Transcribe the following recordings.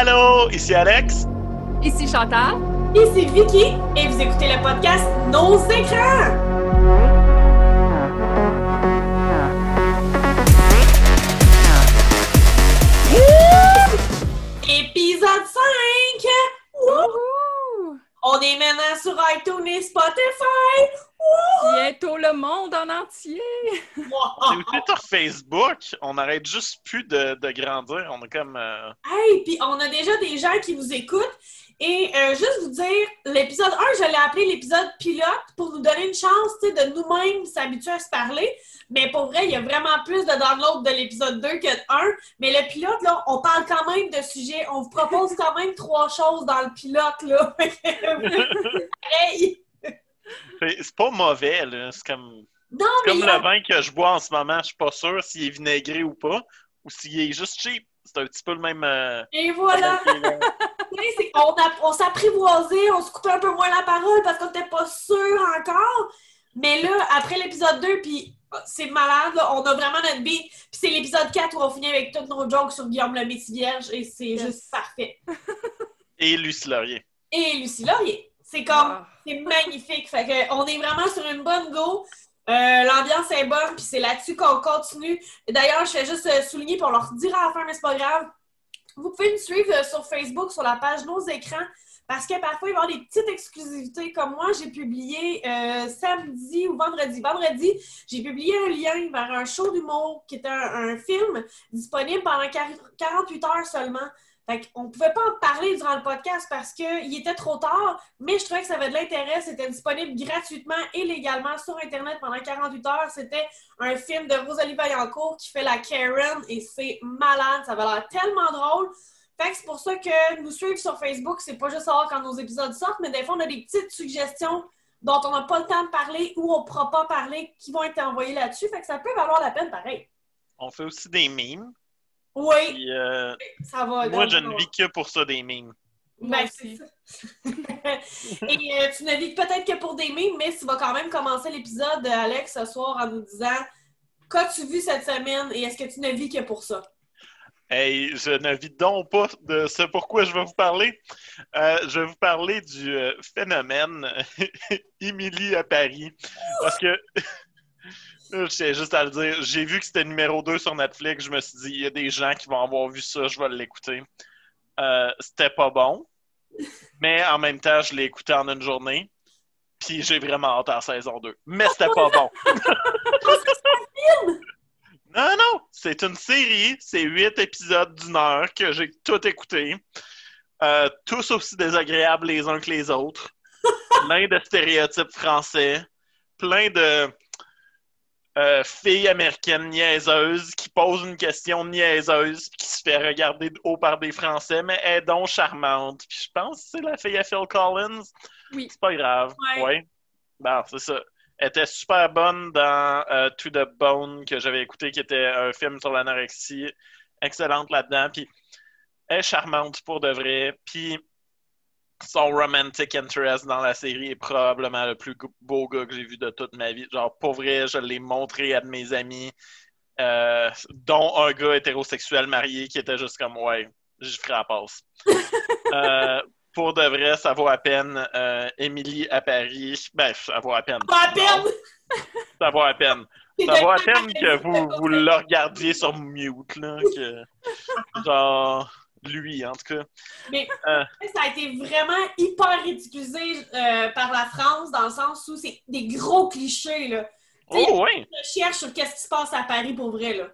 Allô, ici Alex. Ici Chantal. Ici Vicky et vous écoutez le podcast Nos écrans. Épisode 5! Wouhou! On est maintenant sur iTunes et Spotify! Bientôt le monde en entier. C'est sur Facebook. On n'arrête juste plus de, de grandir. On est comme. euh, Hey, puis on a déjà des gens qui vous écoutent. Et euh, juste vous dire, l'épisode 1, je l'ai appelé l'épisode pilote pour nous donner une chance de nous-mêmes s'habituer à se parler. Mais pour vrai, il y a vraiment plus de downloads de l'épisode 2 que de 1. Mais le pilote, là, on parle quand même de sujets. On vous propose quand même trois choses dans le pilote, là. hey! C'est pas mauvais, là. C'est comme, Non, c'est mais comme le vin que je bois en ce moment. Je suis pas sûr s'il est vinaigré ou pas. Ou s'il est juste cheap. C'est un petit peu le même. euh, Et voilà! On, a- on s'apprivoisait, on se coupait un peu moins la parole parce qu'on n'était pas sûr encore. Mais là, après l'épisode 2, puis c'est malade, là, on a vraiment notre beat. Puis c'est l'épisode 4 où on finit avec toutes nos jokes sur Guillaume le Vierge et c'est Yes. juste parfait. Et Lucie Laurier. Et Lucie Laurier. C'est comme, Ah. c'est magnifique. Fait que on est vraiment sur une bonne go. Euh, L'ambiance est bonne, puis c'est là-dessus qu'on continue. D'ailleurs, je fais juste euh, souligner, on leur dira à la fin, mais c'est pas grave. Vous pouvez nous suivre euh, sur Facebook, sur la page Nos écrans, parce que parfois, il va y avoir des petites exclusivités. Comme moi, j'ai publié euh, samedi ou vendredi. Vendredi, j'ai publié un lien vers un show d'humour qui était un, un film disponible pendant 40 48 heures seulement. Fait qu'on pouvait pas en parler durant le podcast parce qu'il était trop tard, mais je trouvais que ça avait de l'intérêt. C'était disponible gratuitement et légalement sur Internet pendant 48 heures. C'était un film de Rosalie Vaillancourt qui fait la Karen et c'est malade. Ça avait l'air tellement drôle. Fait que c'est pour ça que nous suivre sur Facebook, c'est pas juste savoir quand nos épisodes sortent, mais des fois, on a des petites suggestions dont on n'a pas le temps de parler ou on ne pourra pas parler qui vont être envoyées là-dessus. Fait que ça peut valoir la peine pareil. On fait aussi des memes. Oui, Puis, euh, ça va. moi, je ne vis que pour ça, des memes. Moi Ben. Et euh, tu ne vis peut-être que pour des mimes, mais tu vas quand même commencer l'épisode, euh, Alex, ce soir en nous disant Qu'as-tu vu cette semaine et est-ce que tu ne vis que pour ça? Hey, je ne vis donc pas de ce pourquoi je vais vous parler. Euh, je vais vous parler du phénomène Émilie à Paris. Parce que, tiens juste à le dire, j'ai vu que c'était numéro 2 sur Netflix. Je me suis dit, il y a des gens qui vont avoir vu ça, je vais l'écouter. Euh, c'était pas bon. Mais en même temps, je l'ai écouté en une journée. Puis j'ai vraiment hâte à la saison 2. Mais c'était pas bon. Non, non, c'est une série, c'est huit épisodes d'une heure que j'ai tout écouté. Euh, tous aussi désagréables les uns que les autres. plein de stéréotypes français. Plein de euh, filles américaines niaiseuses qui posent une question niaiseuse qui se fait regarder de haut par des Français, mais elle est donc charmante. Puis je pense que c'est la fille à Phil Collins. Oui. C'est pas grave. Ouais. Ouais. Bon, c'est ça. Elle était super bonne dans euh, To the Bone que j'avais écouté, qui était un film sur l'anorexie. Excellente là-dedans. Puis elle est charmante pour de vrai. Puis son romantic interest dans la série est probablement le plus beau gars que j'ai vu de toute ma vie. Genre, pour vrai, je l'ai montré à de mes amis, euh, dont un gars hétérosexuel marié qui était juste comme, ouais, je ferai la passe. Euh, pour de vrai, ça vaut à peine. Euh, Émilie à Paris, ben, ça vaut à peine. Pas à peine! Ça vaut à peine. Ça vaut à peine que vous, vous le regardiez sur mute, là. Que, genre, lui, en tout cas. Mais Euh. ça a été vraiment hyper ridiculisé euh, par la France dans le sens où c'est des gros clichés. Là. Oh, oui! Je cherche sur qu'est-ce qui se passe à Paris pour vrai. Là.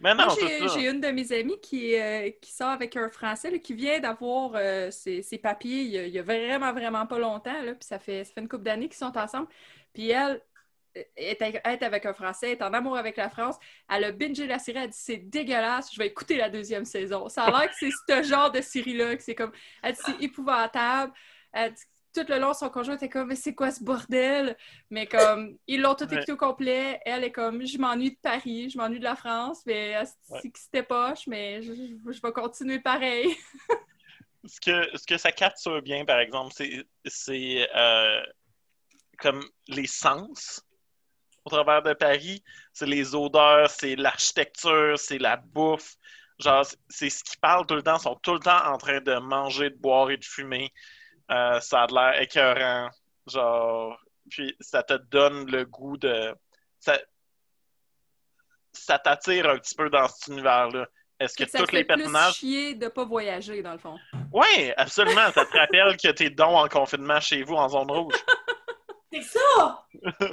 Mais non, Moi, j'ai une de mes amies qui, euh, qui sort avec un Français là, qui vient d'avoir euh, ses, ses papiers il y, a, il y a vraiment, vraiment pas longtemps. Là, puis ça fait, ça fait une couple d'années qu'ils sont ensemble. Puis elle est, avec- un Français, est en amour avec la France. Elle a bingé la série, elle dit c'est dégueulasse, je vais écouter la deuxième saison. Ça a l'air que c'est ce genre de série-là, que c'est comme, elle dit c'est épouvantable. Elle dit, tout le long, son conjoint était comme, mais c'est quoi ce bordel? Mais comme, ils l'ont tout Ouais. écouté au complet. Elle est comme, je m'ennuie de Paris, je m'ennuie de la France, mais Ouais. c'est que c'était poche, mais je, je- je vais continuer pareil. Ce que, ce que ça capture bien, par exemple, c'est- c'est euh, comme les sens au travers de Paris. C'est les odeurs, c'est l'architecture, c'est la bouffe. Genre, c'est- ce qu'ils parlent tout le temps. Ils sont tout le temps en train de manger, de boire et de fumer. Euh, ça a de l'air écœurant. Genre, puis ça te donne le goût de. Ça, ça t'attire un petit peu dans cet univers-là. Est-ce que ça tous les plus personnages. chier de pas voyager, dans le fond. Oui, absolument. Ça te rappelle que t'es donc en confinement chez vous en zone rouge. C'est ça!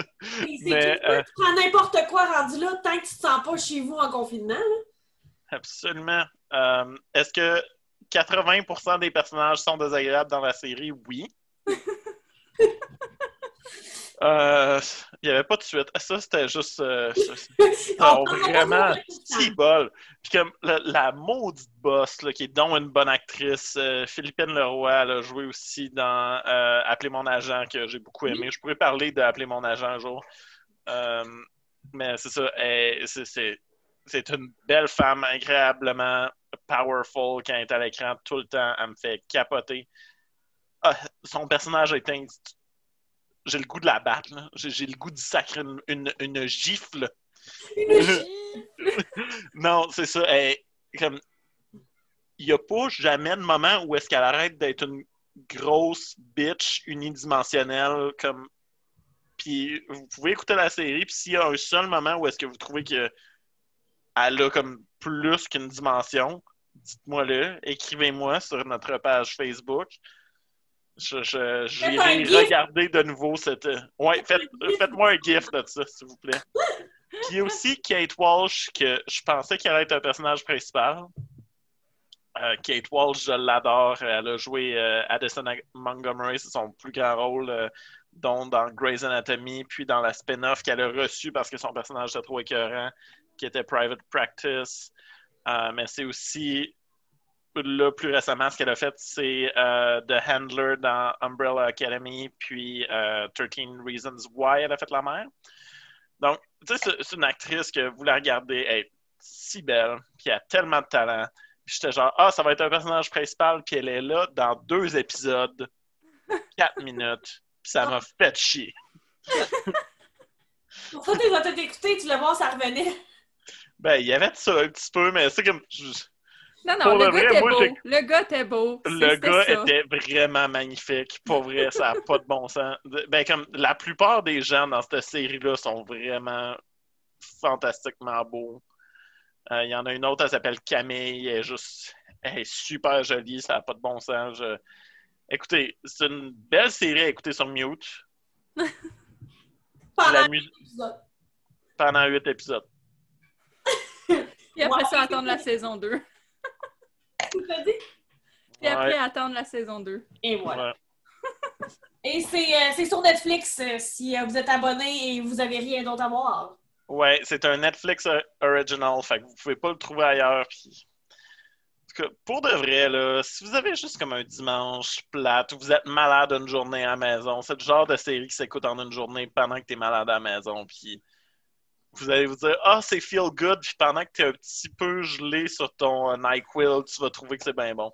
C'est euh, tu prends n'importe quoi rendu là tant que tu te sens pas chez vous en confinement. là. Absolument. Euh, Est-ce que 80% des personnages sont désagréables dans la série? Oui. Euh, Il n'y avait pas de suite. Ça, c'était juste. euh, ça- vraiment, temps. bol. Puis comme la, la maudite boss, là, qui est donc une bonne actrice, euh, Philippine Leroy, elle a joué aussi dans euh, Appeler mon agent, que j'ai beaucoup aimé. Je pourrais parler de Appeler mon agent un jour. Mais c'est ça, c'est- une belle femme, incroyablement powerful quand elle est à l'écran tout le temps. Elle me fait capoter. Ah, son personnage est J'ai le goût de la battre. J'ai le goût de sacrer une, une, une gifle. Une gifle? Non, c'est ça. elle- comme, il n'y a pas jamais de moment où est-ce qu'elle arrête d'être une grosse bitch unidimensionnelle comme. Puis vous pouvez écouter la série, puis s'il y a un seul moment où est-ce que vous trouvez que elle a comme plus qu'une dimension, dites-moi-le, écrivez-moi sur notre page Facebook. Je, je, Faites un gif. regarder de nouveau cette. Ouais, faites, faites-moi un gif de ça, s'il vous plaît. Puis il y a aussi Kate Walsh, que je pensais qu'elle allait être un personnage principal. Euh, Kate Walsh, je l'adore. Elle a joué euh, Addison Montgomery, c'est son plus grand rôle, euh, dont dans Grey's Anatomy, puis dans la spin-off qu'elle a reçue parce que son personnage était trop écœurant, qui était Private Practice. Euh, mais c'est aussi, là, plus récemment, ce qu'elle a fait, c'est euh, The Handler dans Umbrella Academy, puis euh, 13 Reasons Why elle a fait la mère. Donc, tu sais, c'est- une actrice que vous la regardez, elle est si belle, puis elle a tellement de talent. J'étais genre, ah, ça va être un personnage principal, puis elle est là dans deux épisodes, quatre minutes, puis ça m'a fait chier. Pour ça, tu vas tout écouter, tu le vois, ça revenait. Ben, il y avait de ça un petit peu, mais c'est comme. je- Non, non, le le gars vrai, était moi, beau. Le gars était beau. Le gars ça. était vraiment magnifique. Pour vrai, ça n'a pas de bon sens. Ben, comme la plupart des gens dans cette série-là sont vraiment fantastiquement beaux. Euh, Il y en a une autre, elle s'appelle Camille. Elle est juste. Elle est super jolie, ça n'a pas de bon sens. Je- Écoutez, c'est une belle série à écouter sur mute. Pendant La mu- l'épisode. pendant huit épisodes. Puis après Ouais. ça, attendre la saison 2. Tu dit? Puis après, Ouais, attendre la saison 2. Et voilà. ouais. Et c'est euh, c'est sur Netflix euh, si euh, vous êtes abonné et vous avez rien d'autre à voir. Ouais, c'est un Netflix original, fait que vous pouvez pas le trouver ailleurs. Puis... En tout cas, pour de vrai, là, si vous avez juste comme un dimanche plate ou vous êtes malade une journée à la maison, c'est le genre de série qui s'écoute en une journée pendant que t'es malade à la maison, puis vous allez vous dire « Ah, c'est feel good », puis pendant que t'es un petit peu gelé sur ton euh, NyQuil, tu vas trouver que c'est bien bon.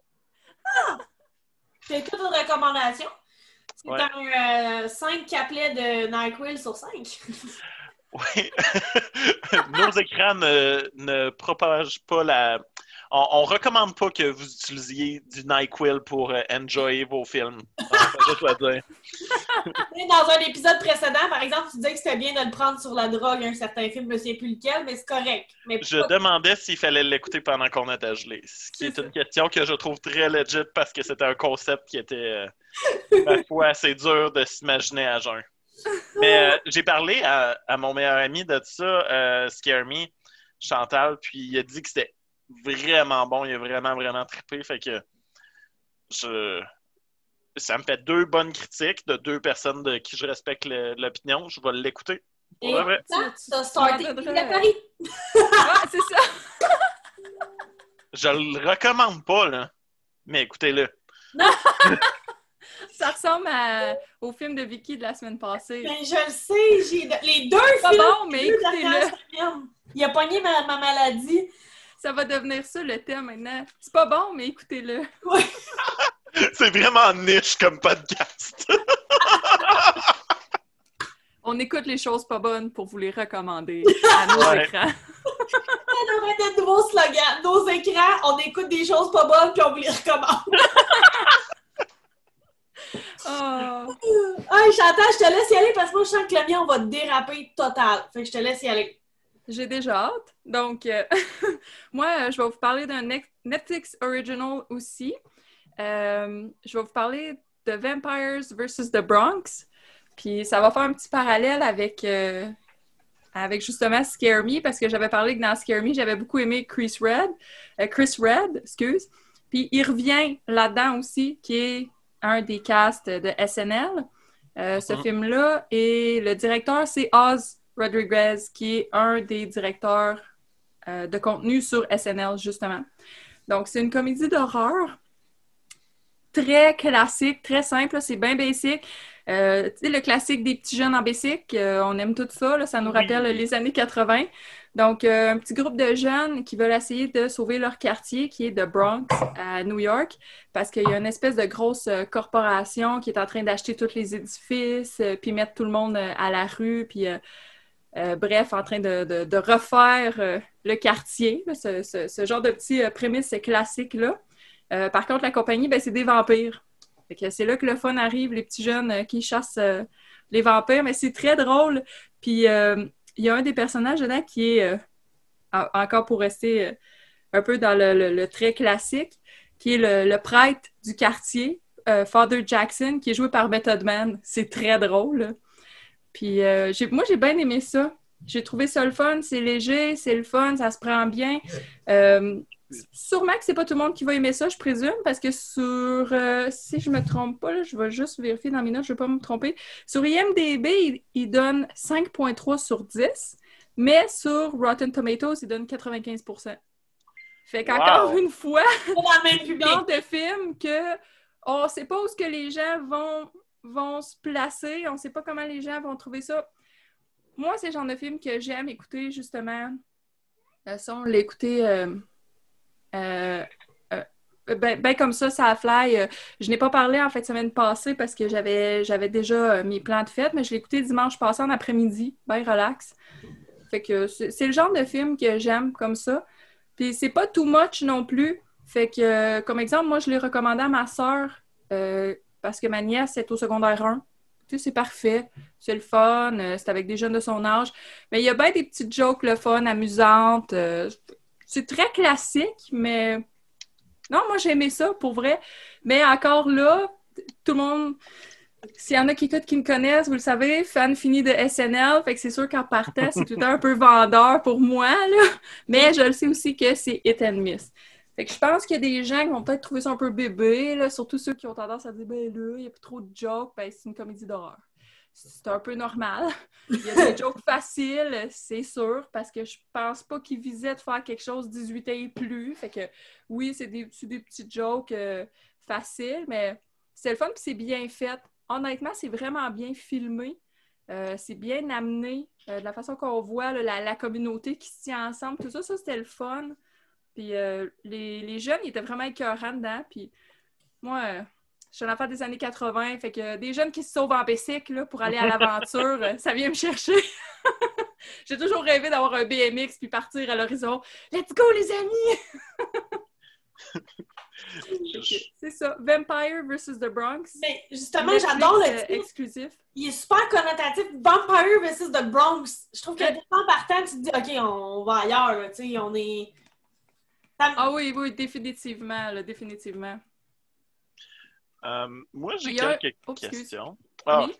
C'est toute une recommandation. C'est Ouais. un 5 caplets de NyQuil sur 5. Oui. Nos écrans ne, ne propagent pas la. On, on recommande pas que vous utilisiez du NyQuil pour euh, enjoyer vos films. Dire. Dans un épisode précédent, par exemple, tu disais que c'était bien de le prendre sur la drogue, un certain film, je ne sais plus lequel, mais c'est correct. Mais Je pas- demandais s'il fallait l'écouter pendant qu'on était gelé. Ce qui est une question que je trouve très legit parce que c'était un concept qui était, euh, ma foi, assez dur de s'imaginer à jeun. Mais euh, j'ai parlé à, à mon meilleur ami de ça, euh, Scare Me, Chantal, puis il a dit que c'était vraiment bon. Il a vraiment, vraiment trippé. Fait que je... ça me fait deux bonnes critiques de deux personnes de qui je respecte l'opinion. Je vais l'écouter. Et ça, Paris. Ah, c'est ça! Je le recommande pas, là. Mais écoutez-le. Ça ressemble à- au film de Vicky de la semaine passée. Ben, je le sais, j'ai les deux Pas films. bon, mais écoutez-le. Il a pogné ma, ma maladie. Ça va devenir ça le thème maintenant. C'est pas bon, mais écoutez-le. C'est vraiment niche comme podcast. On écoute les choses pas bonnes pour vous les recommander à nos Ouais. écrans. Ça devrait être de nouveau slogan. Nos écrans, on écoute des choses pas bonnes puis on vous les recommande. Oh. Hey, Chantal, je te laisse y aller parce que moi, je sens que le mien, on va déraper total. Fait que je te laisse y aller. J'ai déjà hâte. Donc, euh, moi, je vais vous parler d'un Net- Netflix original aussi. Euh, je vais vous parler de Vampires vs. The Bronx. Puis ça va faire un petit parallèle avec, euh, avec justement Scare Me, parce que j'avais parlé que dans Scare Me, j'avais beaucoup aimé Chris Red. Chris Red, excuse. Puis il revient là-dedans aussi, qui est un des casts de SNL. Ce Mhm. film-là, et le directeur, c'est Oz Rodriguez, qui est un des directeurs euh, de contenu sur SNL, justement. Donc, c'est une comédie d'horreur très classique, très simple, c'est bien basic. Euh, tu sais, le classique des petits jeunes en basic, euh, on aime tout ça, là, ça nous Oui. rappelle les années 80. Donc, euh, un petit groupe de jeunes qui veulent essayer de sauver leur quartier, qui est de Bronx à New York, parce qu'il y a une espèce de grosse corporation qui est en train d'acheter tous les édifices, puis mettre tout le monde à la rue, puis euh, bref, en train de, refaire euh, le quartier, ce, genre de petit euh, prémisse classique-là. Euh, par contre, la compagnie, ben, c'est des vampires. C'est là que le fun arrive, les petits jeunes qui chassent les vampires, mais c'est très drôle. Puis il y a un des personnages dedans qui est, en- encore pour rester un peu dans le, le- le trait classique, qui est le, le prêtre du quartier, Father Jackson, qui est joué par Method Man. C'est très drôle. Puis euh, j'ai- moi, j'ai bien aimé ça. J'ai trouvé ça le fun, c'est léger, c'est le fun, ça se prend bien. Euh, sûrement que c'est pas tout le monde qui va aimer ça, je présume, parce que sur, euh, si je me trompe pas, là, je vais juste vérifier dans mes notes, je vais pas me tromper. Sur IMDB, il, il donne 5.3 sur 10, mais sur Rotten Tomatoes, il donne 95% Fait qu'encore Wow. une fois, dans le genre de film que on sait pas où ce que les gens vont, vont se placer, on sait pas comment les gens vont trouver ça. Moi, c'est le genre de film que j'aime écouter, justement. Ça, on l'a écouté euh, euh, euh, ben, comme ça, ça fly. Euh, je n'ai pas parlé en fait semaine passée parce que j'avais déjà euh, mes plans de fête, mais je l'ai écouté dimanche passé en après-midi, ben relax. Fait que c'est c'est le genre de film que j'aime comme ça. Puis c'est pas too much non plus. Fait que, euh, comme exemple, moi, je l'ai recommandé à ma sœur euh, parce que ma nièce est au secondaire 1. Tu sais, c'est parfait. C'est le fun. euh, c'est avec des jeunes de son âge. Mais il y a bien des petites jokes, le fun, amusantes. euh, c'est très classique, mais non, moi, j'ai aimé ça, pour vrai. Mais encore là, tout le monde... S'il y en a qui écoutent, qui me connaissent, vous le savez, fan fini de SNL, fait que c'est sûr qu'en partant, c'est tout un peu vendeur pour moi, là. Mais je le sais aussi que c'est hit and miss. Fait que je pense qu'il y a des gens qui vont peut-être trouver ça un peu bébé, là, surtout ceux qui ont tendance à dire, ben là, il y a plus trop de jokes, ben c'est une comédie d'horreur. C'est un peu normal. Il y a des jokes faciles, c'est sûr, parce que je pense pas qu'ils visaient de faire quelque chose 18 ans et plus. Fait que oui, c'est des, petits jokes euh, faciles, mais c'est le fun puis c'est bien fait. Honnêtement, c'est vraiment bien filmé. Euh, c'est bien amené. Euh, de la façon qu'on voit là, la, la communauté qui se tient ensemble, tout ça, ça c'était le fun. Puis euh, les, les jeunes, ils étaient vraiment écœurants dedans. Puis moi, euh, je suis un enfant des années 80, fait que des jeunes qui se sauvent en bicycle là, pour aller à l'aventure, ça vient me chercher. J'ai toujours rêvé d'avoir un BMX puis partir à l'horizon. Let's go, les amis! C'est ça. Vampire versus The Bronx. Mais justement, j'adore le euh, titre. exclusif. Il est super connotatif. Vampire versus The Bronx. Je trouve que Ouais. dès en partant, tu te dis, OK, on va ailleurs, là, tu sais, on est... Ça Ah oui, oui, définitivement, là, définitivement. Euh, moi, j'ai quelques Oh, questions. Ah, Oui?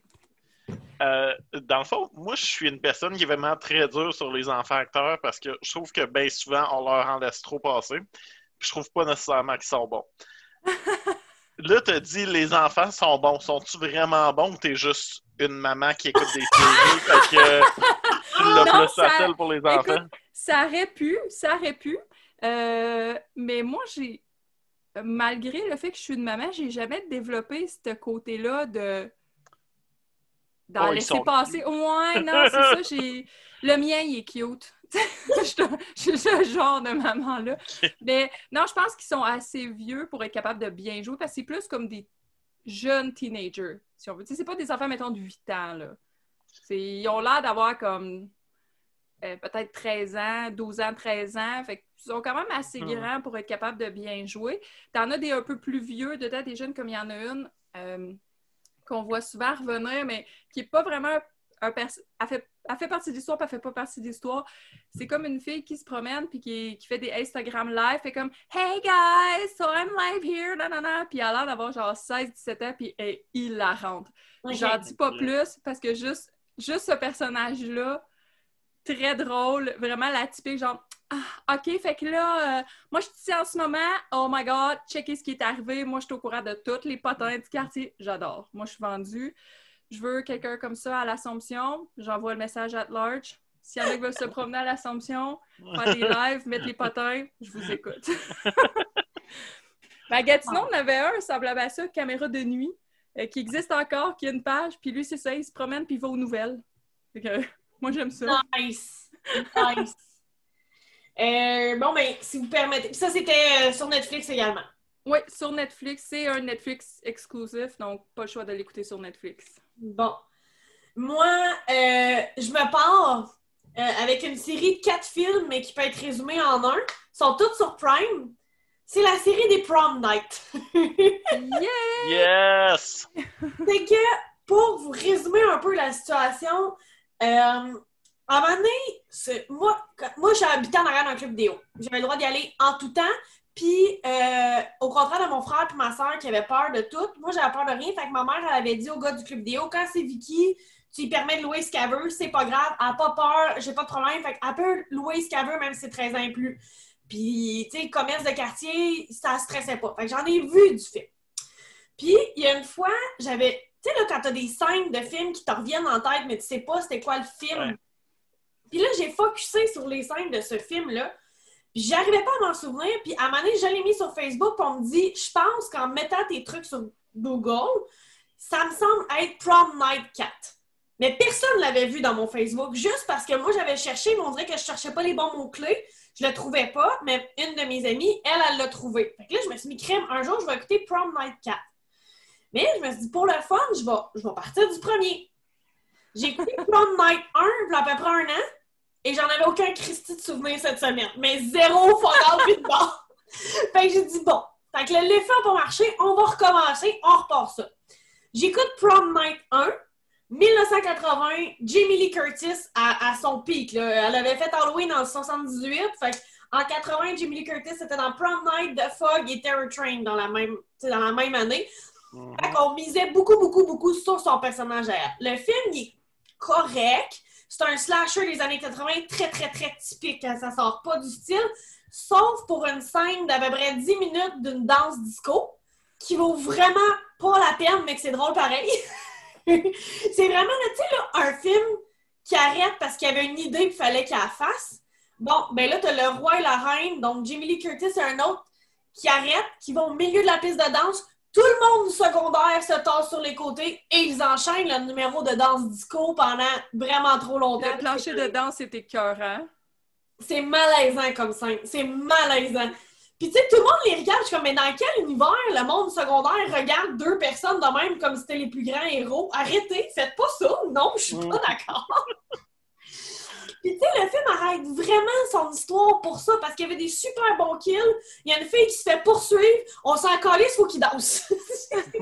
euh, dans le fond, moi, je suis une personne qui est vraiment très dure sur les enfants acteurs parce que je trouve que bien souvent, on leur en laisse trop passer. Puis je trouve pas nécessairement qu'ils sont bons. Là, tu dit les enfants sont bons. Sont-tu vraiment bons ou t'es juste une maman qui écoute des séries? fait que tu l'as plus facile pour les enfants? Écoute, ça aurait pu, ça aurait pu. Euh, mais moi, j'ai, malgré le fait que je suis une maman, j'ai jamais développé ce côté-là de d'en Oh, laisser sont passer. Ouais, non, c'est ça. J'ai... Le mien, il est cute. je suis ce genre de maman-là. Mais non, je pense qu'ils sont assez vieux pour être capables de bien jouer parce que c'est plus comme des jeunes teenagers, si on veut. C'est pas des enfants, mettons, de 8 ans, là. Ils ont l'air d'avoir comme euh, peut-être 13 ans, 12 ans, 13 ans. Fait sont quand même assez Hmm. grands pour être capables de bien jouer. T'en as des un peu plus vieux dedans, des jeunes comme il y en a une euh, qu'on voit souvent revenir, mais qui n'est pas vraiment un pers- elle, fait, elle fait partie de l'histoire, puis elle fait pas partie de l'histoire. C'est comme une fille qui se promène puis qui, qui fait des Instagram live, fait comme Hey guys, so I'm live here, nanana. Puis elle a l'air d'avoir genre 16-17 ans, puis elle est hilarante. J'en dis pas plus parce que juste, juste ce personnage-là, très drôle, vraiment la typique genre ah, OK, fait que là, euh, moi je suis ici en ce moment, oh my god, checker ce qui est arrivé, moi je suis au courant de tous les potins du quartier, j'adore. Moi je suis vendue. Je veux quelqu'un comme ça à l'Assomption, j'envoie le message at large. S'il y en a qui veulent se promener à l'Assomption, faire des lives, mettre les potins, je vous écoute. ben, Gatineau, on avait un semblable à ça, caméra de nuit, euh, qui existe encore, qui a une page, puis lui, c'est ça, il se promène, puis il va aux nouvelles. Fait que, moi, j'aime ça. Nice. Nice. Euh, bon, ben, si vous permettez. Puis ça, c'était euh, sur Netflix également. Oui, sur Netflix, c'est un Netflix exclusif, donc pas le choix de l'écouter sur Netflix. Bon. Moi, euh, je me pars euh, avec une série de quatre films, mais qui peut être résumée en un. Ils sont tous sur Prime. C'est la série des Prom Night. Yeah! Yes! c'est que, pour vous résumer un peu la situation, euh, à un moment donné, moi, moi j'habitais en arrière d'un club vidéo. J'avais le droit d'y aller en tout temps. Puis, euh, au contraire de mon frère et ma soeur qui avaient peur de tout, moi j'avais peur de rien. Fait que ma mère, elle avait dit au gars du club vidéo, quand c'est Vicky, tu lui permets de louer ce qu'elle veut, c'est pas grave, elle a pas peur, j'ai pas de problème. Fait qu'elle peut louer ce qu'elle veut, même si c'est 13 ans. Puis, tu sais, commerce de quartier, ça stressait pas. Fait que j'en ai vu du film. Puis, il y a une fois, j'avais. Tu sais, là, quand t'as des scènes de films qui te reviennent en tête, mais tu sais pas c'était quoi le film. Puis là, j'ai focusé sur les scènes de ce film-là. Puis j'arrivais pas à m'en souvenir. Puis à un moment donné, je l'ai mis sur Facebook, puis on me dit Je pense qu'en mettant tes trucs sur Google, ça me semble être Prom Night 4. Mais personne ne l'avait vu dans mon Facebook, juste parce que moi, j'avais cherché, mais on dirait que je cherchais pas les bons mots-clés. Je le trouvais pas, mais une de mes amies, elle, elle l'a trouvé. Fait que là, je me suis mis crème. Un jour, je vais écouter Prom Night 4. Mais je me suis dit, pour le fun, je vais, je vais partir du premier. J'ai écouté Prom Night 1, il à peu près un an, et j'en avais aucun Christy de souvenir cette semaine. Mais zéro puis de bord. Fait que j'ai dit, bon, fait que l'effet n'a pas marché, on va recommencer, on repart ça. J'écoute Prom Night 1, 1980, Jamie Lee Curtis à, à son pic. là. Elle avait fait Halloween en 78. Fait que en 80, Jamie Lee Curtis était dans Prom Night, The Fog et Terror Train dans la même, dans la même année. Mhm. Fait qu'on misait beaucoup, beaucoup, beaucoup sur son personnage à elle. Le film, il est correct. C'est un slasher des années 80 très, très, très typique. hein. Ça sort pas du style. Sauf pour une scène d'à peu près 10 minutes d'une danse disco qui vaut vraiment pas la peine, mais que c'est drôle pareil. c'est vraiment, tu sais, un film qui arrête parce qu'il y avait une idée qu'il fallait qu'il la fasse. Bon, ben là, t'as le roi et la reine, donc Jamie Lee Curtis et un autre qui arrête, qui vont au milieu de la piste de danse. Tout le monde du secondaire se tasse sur les côtés et ils enchaînent le numéro de danse disco pendant vraiment trop longtemps. Le plancher de danse était écœurant. C'est malaisant comme scène. C'est malaisant. Puis tu sais, tout le monde les regarde. Je suis comme, mais dans quel univers le monde secondaire regarde deux personnes de même comme si c'était les plus grands héros? Arrêtez, faites pas ça. Non, je suis Mm. pas d'accord. Puis tu sais, le film arrête vraiment son histoire pour ça parce qu'il y avait des super bons kills. Il y a une fille qui se fait poursuivre. On s'en calisse, faut qu'il danse.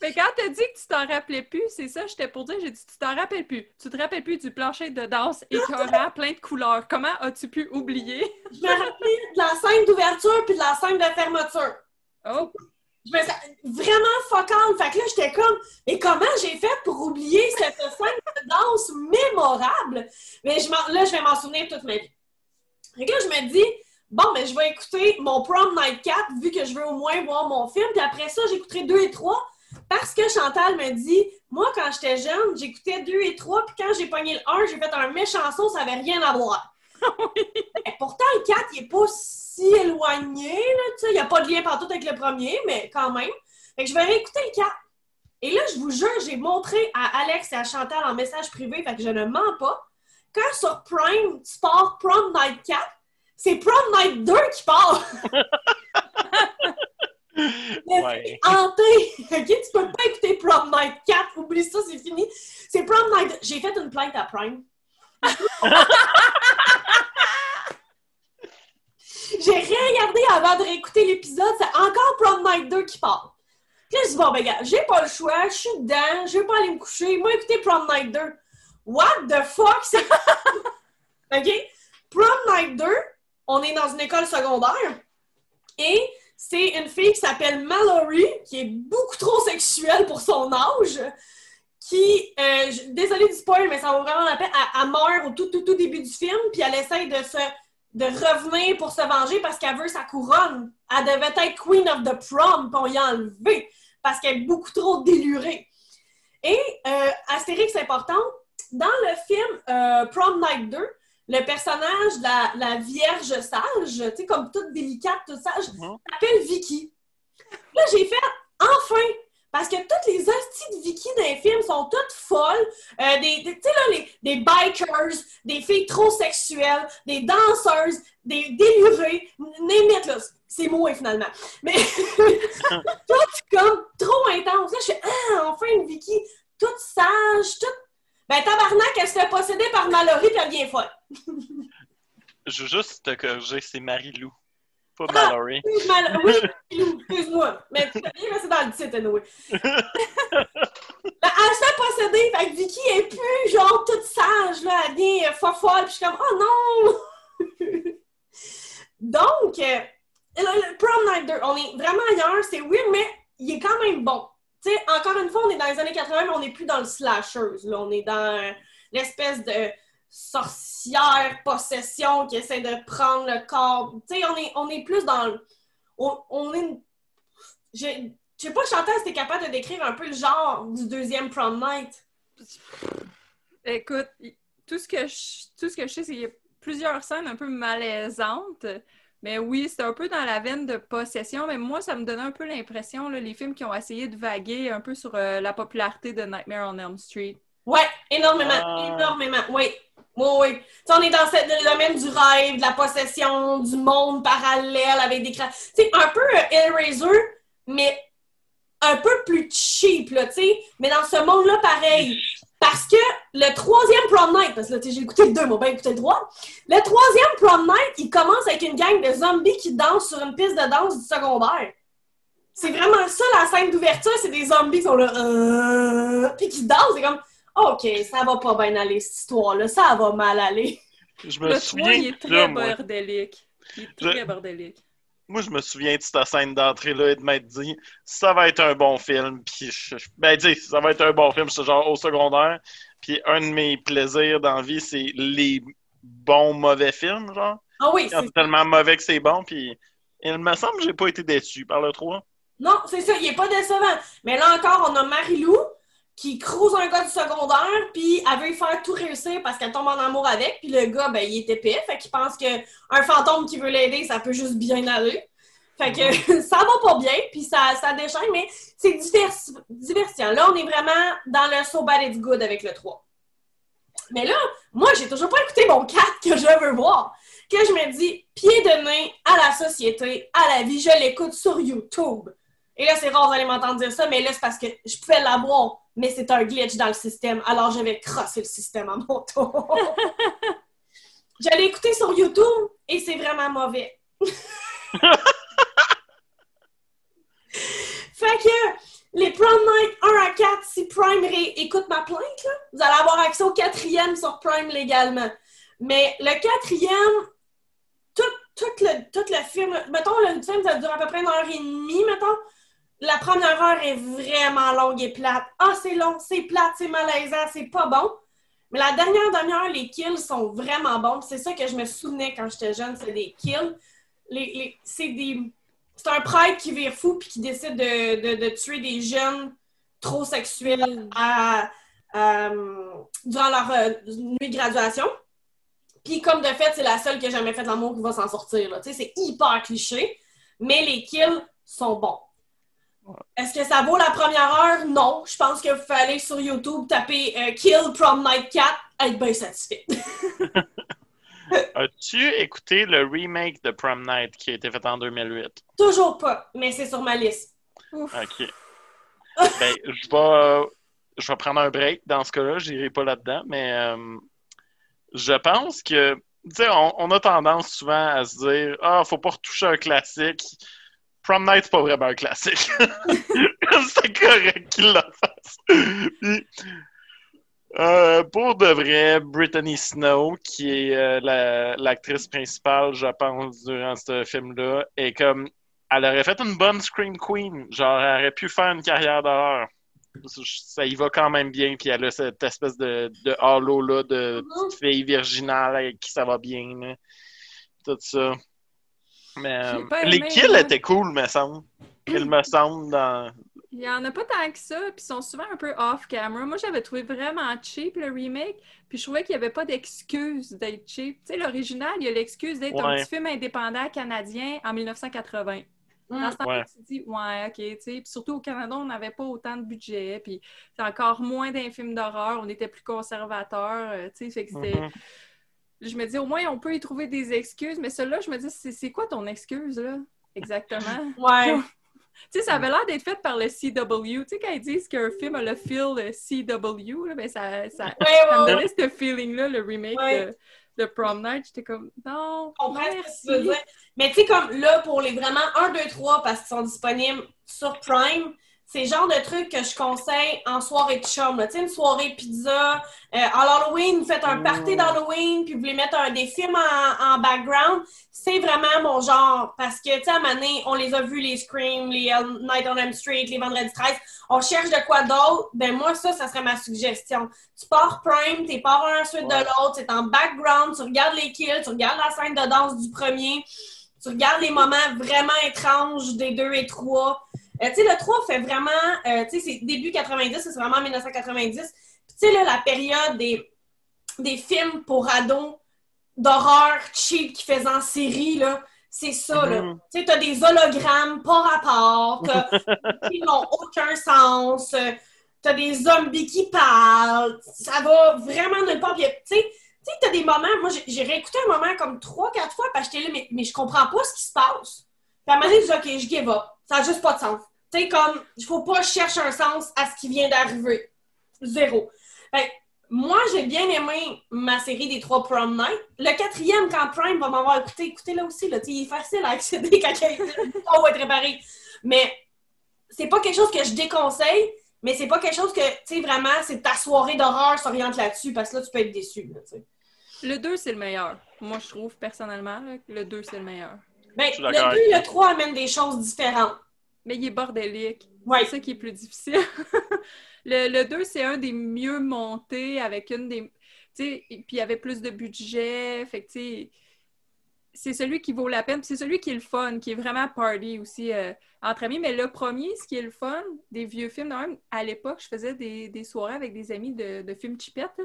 Mais quand t'as dit que tu t'en rappelais plus, c'est ça, j'étais pour dire, j'ai dit, tu t'en rappelles plus. Tu te rappelles plus du plancher de danse écœurant, plein de couleurs. Comment as-tu pu oublier? je me rappelais de la scène d'ouverture puis de la scène de fermeture. Oh! Je me sens vraiment focal. Fait que là, j'étais comme, mais comment j'ai fait pour oublier cette scène de danse mémorable? Mais je là, je vais m'en souvenir toute ma vie. Fait que là, je me dis, bon, mais je vais écouter mon Prom Night 4, vu que je veux au moins voir mon film. Puis après ça, j'écouterai 2 et 3. Parce que Chantal me dit, moi, quand j'étais jeune, j'écoutais 2 et 3, puis quand j'ai pogné le 1, j'ai fait un méchant saut, ça avait rien à voir. Ben, pourtant, le 4, il est pas si éloigné, là, tu sais, il n'y a pas de lien partout avec le premier, mais quand même. Fait que je vais réécouter le 4. Et là, je vous jure, j'ai montré à Alex et à Chantal en message privé, fait que je ne mens pas. Quand sur Prime, tu pars Prom Night 4, c'est Prom Night 2 qui part. Ouais. hanté. OK? Tu peux pas écouter Prom Night 4. Oublie ça, c'est fini. C'est Prom Night. J'ai fait une plainte à Prime. J'ai regardé avant de réécouter l'épisode. C'est encore Prom Night 2 qui parle. Puis là, je dis, bon, ben, gars, j'ai pas le choix. Je suis dedans. Je vais pas aller me coucher. Moi, écouter Prom Night 2. What the fuck? OK? Prom Night 2, on est dans une école secondaire. Et c'est une fille qui s'appelle Mallory, qui est beaucoup trop sexuelle pour son âge, qui, euh, désolée du spoil, mais ça vaut vraiment la peine, elle, elle meurt au tout, tout, tout début du film, puis elle essaye de se de revenir pour se venger parce qu'elle veut sa couronne. Elle devait être Queen of the Prom, on y a enlevé parce qu'elle est beaucoup trop délurée. Et, euh, Astérix important, dans le film euh, Prom Night 2, le personnage de la, la Vierge sage, tu sais, comme toute délicate, toute sage, Mhm. s'appelle Vicky. Là, j'ai fait enfin! Parce que toutes les hosties de Vicky dans les films sont toutes folles. Euh, des, des- tu sais, là, les, des bikers, des filles trop sexuelles, des danseuses, des délurées, it, là. C'est moi, finalement. Mais toutes comme trop intense. Là, je fais, ah, enfin une Vicky, toute sage, toute. Ben, tabarnak, elle se fait posséder par Mallory, puis elle devient folle. Je veux juste te corriger, c'est Marie-Lou, pas Ah! Mallory. Mal- Oui, excuse-moi. Mais tu bien, c'est dans le titre, anyway. Ben, elle se fait posséder, fait que Vicky est plus genre toute sage, là, elle devient euh, fofolle, puis je suis comme, oh non! Donc, euh, le, Prom Night 2, on est vraiment ailleurs, c'est weird, mais il est quand même bon. Tu sais, encore une fois, on est dans les années 80, mais on n'est plus dans le slasheuse, là, on est dans euh, l'espèce de sorcière possession qui essaie de prendre le corps. Tu sais, on est, on est plus dans le- On, on est... une- Je sais pas, Chantal, si t'es capable de décrire un peu le genre du deuxième prom night. Écoute, tout ce que je, tout ce que je sais, c'est qu'il y a plusieurs scènes un peu malaisantes. Mais oui, c'est un peu dans la veine de possession. Mais moi, ça me donnait un peu l'impression, les films qui ont essayé de vaguer un peu sur euh, la popularité de Nightmare on Elm Street. Ouais, énormément, Ah. énormément, oui. Oui, oui. On est dans le domaine du rêve, de la possession, du monde parallèle avec des sais, un peu euh, Hellraiser, mais un peu plus cheap, là, tu sais. Mais dans ce monde-là, pareil. Parce que le troisième prom night, parce que là, j'ai écouté le deux, moi, bien écouté le trois. Le troisième prom night, il commence avec une gang de zombies qui dansent sur une piste de danse du secondaire. C'est vraiment ça, la scène d'ouverture, c'est des zombies qui sont là, euh, puis qui dansent, c'est comme, OK, ça va pas bien aller, cette histoire-là, ça va mal aller. Je me Le 3, souviens. il est là, très moi, bordélique. Il est Je- très bordélique. moi, je me souviens de cette scène d'entrée-là et de m'être dit, ça va être un bon film. Puis, je- je- ben, dis, ça va être un bon film, c'est genre au secondaire. Puis, un de mes plaisirs dans la vie, c'est les bons, mauvais films, genre. Ah oui, c'est tellement mauvais que c'est bon. Puis, il me semble que j'ai pas été déçu par le 3. Non, c'est ça, il est pas décevant. Mais là encore, on a Marie-Lou qui crouse un gars du secondaire, puis elle veut faire tout réussir parce qu'elle tombe en amour avec, puis le gars, ben, il est épais, fait qu'il pense qu'un fantôme qui veut l'aider, ça peut juste bien aller. Fait que ça va pas bien, puis ça, ça déchaîne, mais c'est divers- diversifiant. Là, on est vraiment dans le So Bad It's Good avec le 3. Mais là, moi, j'ai toujours pas écouté mon 4 que je veux voir. Que je me dis, pied de nez à la société, à la vie, je l'écoute sur YouTube. Et là, c'est rare, vous allez m'entendre dire ça, mais là, c'est parce que je pouvais l'avoir, mais c'est un glitch dans le système, alors je vais crosser le système à mon tour. je l'ai écouté sur YouTube et c'est vraiment mauvais. fait que les Prom Night 1 à 4, si Prime ré- écoute ma plainte, là, vous allez avoir accès au quatrième sur Prime légalement. Mais le quatrième, tout, tout, le, tout le film, mettons, le film, ça dure à peu près une heure et demie, mettons. La première heure est vraiment longue et plate. Ah, c'est long, c'est plate, c'est malaisant, c'est pas bon. Mais la dernière demi-heure, les kills sont vraiment bons. C'est ça que je me souvenais quand j'étais jeune, c'est des kills. C'est des... Un prêtre qui vire fou puis qui décide de, tuer des jeunes trop sexuels euh, durant leur euh, nuit de graduation. Puis comme de fait, c'est la seule qui a jamais fait l'amour qui va s'en sortir. C'est hyper cliché, mais les kills sont bons. Est-ce que ça vaut la première heure? Non. Je pense qu'il faut aller sur YouTube, taper euh, Kill Prom Night 4, être bien satisfait. As-tu écouté le remake de Prom Night qui a été fait en 2008? Toujours pas, mais c'est sur ma liste. Ouf. OK. ben, je vais, je vais prendre un break dans ce cas-là. Je n'irai pas là-dedans, mais euh, je pense que, tu sais, on, on a tendance souvent à se dire Ah, faut pas retoucher un classique. Prom Night, c'est pas vraiment un classique. c'est correct qu'il le fasse. Puis, euh, pour de vrai, Brittany Snow, qui est euh, la- l'actrice principale, je pense, durant ce film-là, est comme. Elle aurait fait une bonne Scream Queen. Genre, elle aurait pu faire une carrière d'horreur. Ça y va quand même bien, puis elle a cette espèce de, de halo-là de petite fille virginale avec qui ça va bien. là. Tout ça. Mais euh, les kills étaient cool, me semble. Il me semble dans. Il y en a pas tant que ça, puis ils sont souvent un peu off-camera. Moi, j'avais trouvé vraiment cheap le remake, puis je trouvais qu'il n'y avait pas d'excuse d'être cheap. Tu sais, l'original, il y a l'excuse d'être un petit film indépendant canadien en 1980. Dans ce temps Ouais. tu te dis, ouais, ok, tu sais. Puis surtout au Canada, on n'avait pas autant de budget, puis c'est encore moins d'un film d'horreur, on était plus conservateur, euh, tu sais. Fait que c'était. Je me dis, au moins, on peut y trouver des excuses, mais celle-là, je me dis, c'est quoi ton excuse, là? Exactement. Ouais. Tu sais, ça avait l'air d'être fait par le CW. Tu sais, quand ils disent qu'un film a le feel CW, là, ben ça, ça, Ouais, ça me ouais. donnait ce feeling-là, le remake de, de Prom Night. J'étais comme, non, Je comprends ce que merci. tu veux dire. Mais tu sais, comme là, pour les vraiment 1, 2, 3, parce qu'ils sont disponibles sur Prime, c'est le genre de trucs que je conseille en soirée de chum. Tu sais, une soirée pizza. Euh, en Halloween, vous faites un party Mm. d'Halloween, puis vous voulez mettre un, des films en, en background. C'est vraiment mon genre. Parce que, tu sais, à donné, on les a vus, les Scream, les Night on Elm Street, les Vendredi 13. On cherche de quoi d'autre? Ben moi, ça, ça serait ma suggestion. Tu pars Prime, t'es pars un suite Ouais. de l'autre, c'est en background, tu regardes les kills, tu regardes la scène de danse du premier, tu regardes les moments vraiment étranges des deux et trois. Euh, tu sais, le 3 fait vraiment, euh, tu sais, c'est début 90, c'est vraiment 1990. Puis tu sais, là, la période des, des films pour ados d'horreur cheap qui faisaient en série, là, c'est ça, là. Mhm. Tu sais, t'as des hologrammes pas rapport, t'as- qui n'ont aucun sens, euh, t'as des zombies qui parlent, ça va vraiment nulle part. Tu sais, t'as des moments, moi, j'ai- j'ai réécouté un moment comme trois, quatre fois, parce que j'étais là, mais, mais je comprends pas ce qui se passe. Puis à un moment donné, je dis, OK, je give up. Ça n'a juste pas de sens. Tu sais, comme, il faut pas chercher un sens à ce qui vient d'arriver. Zéro. Fait que, moi, j'ai bien aimé ma série des trois Prom Night. Le quatrième, quand Prime va m'avoir écouté, écoutez-le aussi, là, tu sais, il est facile à accéder quand il on va être réparé. Mais c'est pas quelque chose que je déconseille, mais c'est pas quelque chose que, tu sais, vraiment, c'est ta soirée d'horreur s'oriente là-dessus, parce que là, tu peux être déçu, là, tu sais. Le 2, c'est le meilleur. Moi, je trouve, personnellement, là, que le 2, c'est le meilleur. Ben, le 2 et le 3 amènent des choses différentes. Mais il est bordélique. Ouais. C'est ça qui est plus difficile. le, le 2, c'est un des mieux montés avec une des. Tu sais, puis il y avait plus de budget. Fait que, tu sais, c'est celui qui vaut la peine. puis C'est celui qui est le fun, qui est vraiment party aussi euh, entre amis. Mais le premier, ce qui est le fun des vieux films, même, à l'époque, je faisais des, des soirées avec des amis de, de films chipettes.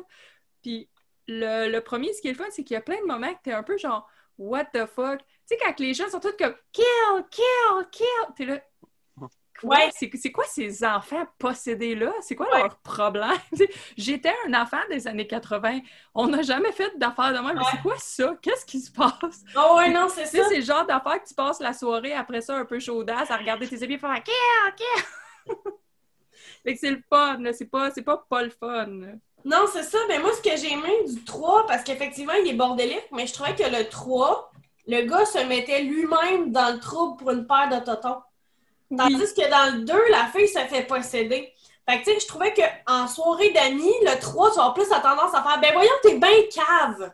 Puis le, le premier, ce qui est le fun, c'est qu'il y a plein de moments que t'es un peu genre, what the fuck? Tu sais, quand les gens sont tous comme, kill, kill, kill, t'es là. Quoi? Ouais. C'est quoi ces enfants possédés-là? C'est quoi Ouais. leur problème? J'étais un enfant des années 80. On n'a jamais fait d'affaires de même. Mais c'est quoi ça? Qu'est-ce qui se passe? Oh, ouais, non, c'est Tu sais, ça. c'est le genre d'affaires que tu passes la soirée après ça un peu chaudasse à regarder tes amis et faire Kill, kill! fait que c'est le fun. C'est pas, c'est pas pas le fun. là. Non, c'est ça. Mais moi, ce que j'ai aimé du 3, parce qu'effectivement, il est bordélique, mais je trouvais que le 3, le gars se mettait lui-même dans le trouble pour une paire de totons. Tandis que dans le 2, la fille se fait posséder. Fait que, tu sais, je trouvais qu'en soirée d'amis, le 3, tu vas plus la tendance à faire Ben voyons, t'es bien cave.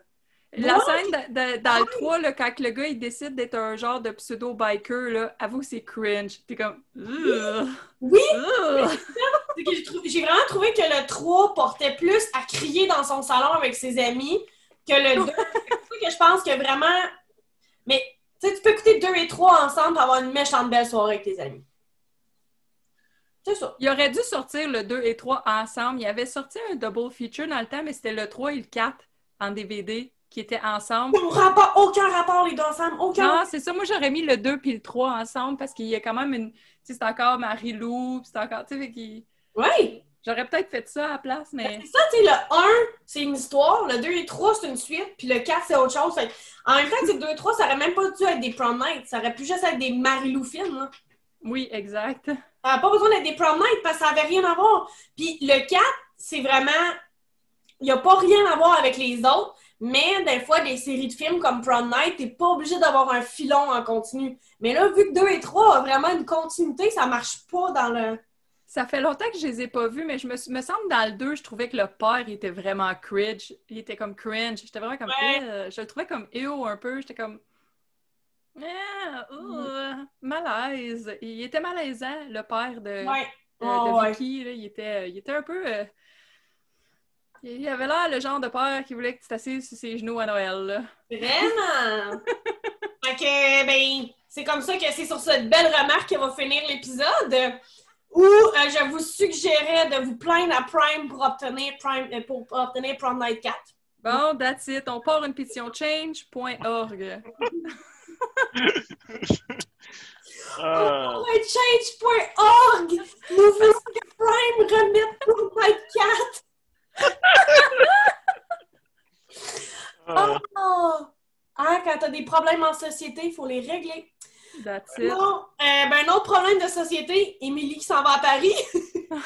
La scène de- de- dans le 3, là, quand le gars il décide d'être un genre de pseudo-biker, là, avoue, c'est cringe. T'es comme. Oui, que j'ai vraiment trouvé que le 3 portait plus à crier dans son salon avec ses amis que le 2. c'est pour ça que je pense que vraiment. Mais, tu peux écouter 2 et 3 ensemble pour avoir une méchante belle soirée avec tes amis. C'est ça. Il aurait dû sortir le 2 et 3 ensemble. Il avait sorti un double feature dans le temps, mais c'était le 3 et le 4 en DVD qui étaient ensemble. Rapport- aucun rapport, les deux ensemble. Aucun. Non, c'est ça. Moi, j'aurais mis le 2 puis le 3 ensemble parce qu'il y a quand même une. Tu sais, c'est encore Marie-Lou, c'est encore. Tu sais, qu'il- Oui. J'aurais peut-être fait ça à la place, mais. C'est ça, tu sais, le 1, c'est une histoire. Le 2 et 3, c'est une suite. Puis le 4, c'est autre chose. En même temps c'est 2 et 3, ça aurait même pas dû être des prom nights. Ça aurait pu juste être des Marilou films. Là. Oui, exact. Ça pas besoin d'être des prom nights parce que ça n'avait rien à voir. Puis le 4, c'est vraiment. Il n'y a pas rien à voir avec les autres, mais des fois, des séries de films comme Prom Night, t'es pas obligé d'avoir un filon en continu. Mais là, vu que 2 et 3 ont vraiment une continuité, ça marche pas dans le. Ça fait longtemps que je les ai pas vus, mais je me, me semble dans le 2, je trouvais que le père il était vraiment cringe. Il était comme cringe. J'étais vraiment comme. Ouais. Euh, je le trouvais comme ew un peu. J'étais comme. Ah, ouh, malaise. Il était malaisant, le père de, Ouais. de, Oh, ouais. Vicky. là. Il, était, il était un peu. euh, il avait l'air le genre de père qui voulait que tu t'assises sur ses genoux à Noël. là. Vraiment! que, ben, c'est comme ça que c'est sur cette belle remarque que va finir l'épisode. Où euh, je vous suggérais de vous plaindre à Prime pour obtenir Prime euh, pour obtenir Prom Night 4. Bon, that's it. On part une pétition change.org. Ah. Oh, change.org! Nous voulons que Prime remette Prom Night 4! Ah. Oh! Hein, quand t'as des problèmes en société, il faut les régler. That's it. Non, euh, ben, un autre problème de société, Émilie qui s'en va à Paris.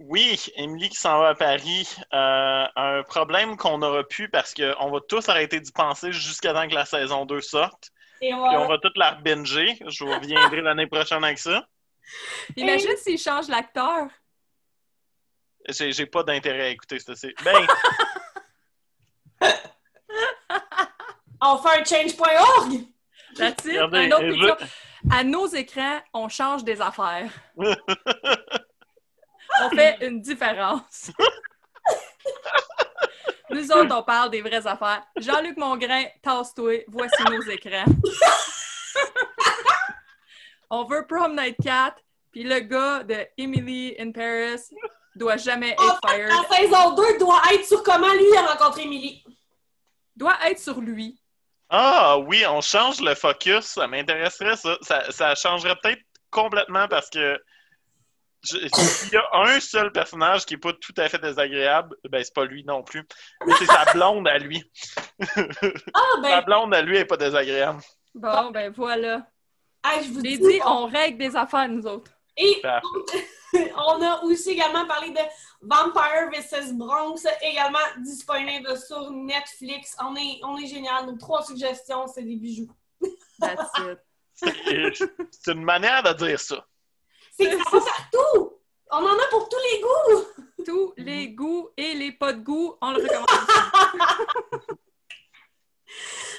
Oui, Émilie qui s'en va à Paris. Euh, un problème qu'on aura pu parce qu'on va tous arrêter d'y penser jusqu'à temps que la saison 2 sorte. Et on Puis va- on va toute la binger. Je vous reviendrai l'année prochaine avec ça. Imagine s'il change l'acteur. J'ai j'ai pas d'intérêt à écouter ça. c'est- Ben, on fait un change.org. That's it. Regardez, Un autre je-. À nos écrans, on change des affaires. on fait une différence. Nous autres, on parle des vraies affaires. Jean-Luc Mongrain, tasse-toi, voici nos écrans. on veut Prom Night 4, puis le gars de Emily in Paris doit jamais En être fired. la saison 2 doit être sur comment lui a rencontré Émilie. Doit être sur lui. Ah oui, on change le focus. Ça m'intéresserait ça. ça. ça changerait peut-être complètement parce que s'il y a un seul personnage qui est pas tout à fait désagréable, ben c'est pas lui non plus. Mais c'est sa blonde à lui. Ah, Sa ben, blonde à lui est pas désagréable. Bon, ben voilà. hey, je vous dis, dit, on règle des affaires, nous autres. Et on a aussi également parlé de Vampire vs. Bronx, également disponible sur Netflix. On est, on est génial. Nos trois suggestions, c'est des bijoux. That's it. C'est une manière de dire ça. C'est que ça va partout! On en a pour tous les goûts! Tous les goûts et les pas de goût, on le recommande.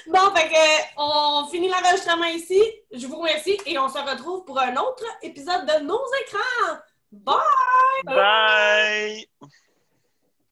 Bon, fait que on finit l'enregistrement ici. Je vous remercie et on se retrouve pour un autre épisode de Nos écrans. Bye! Bye!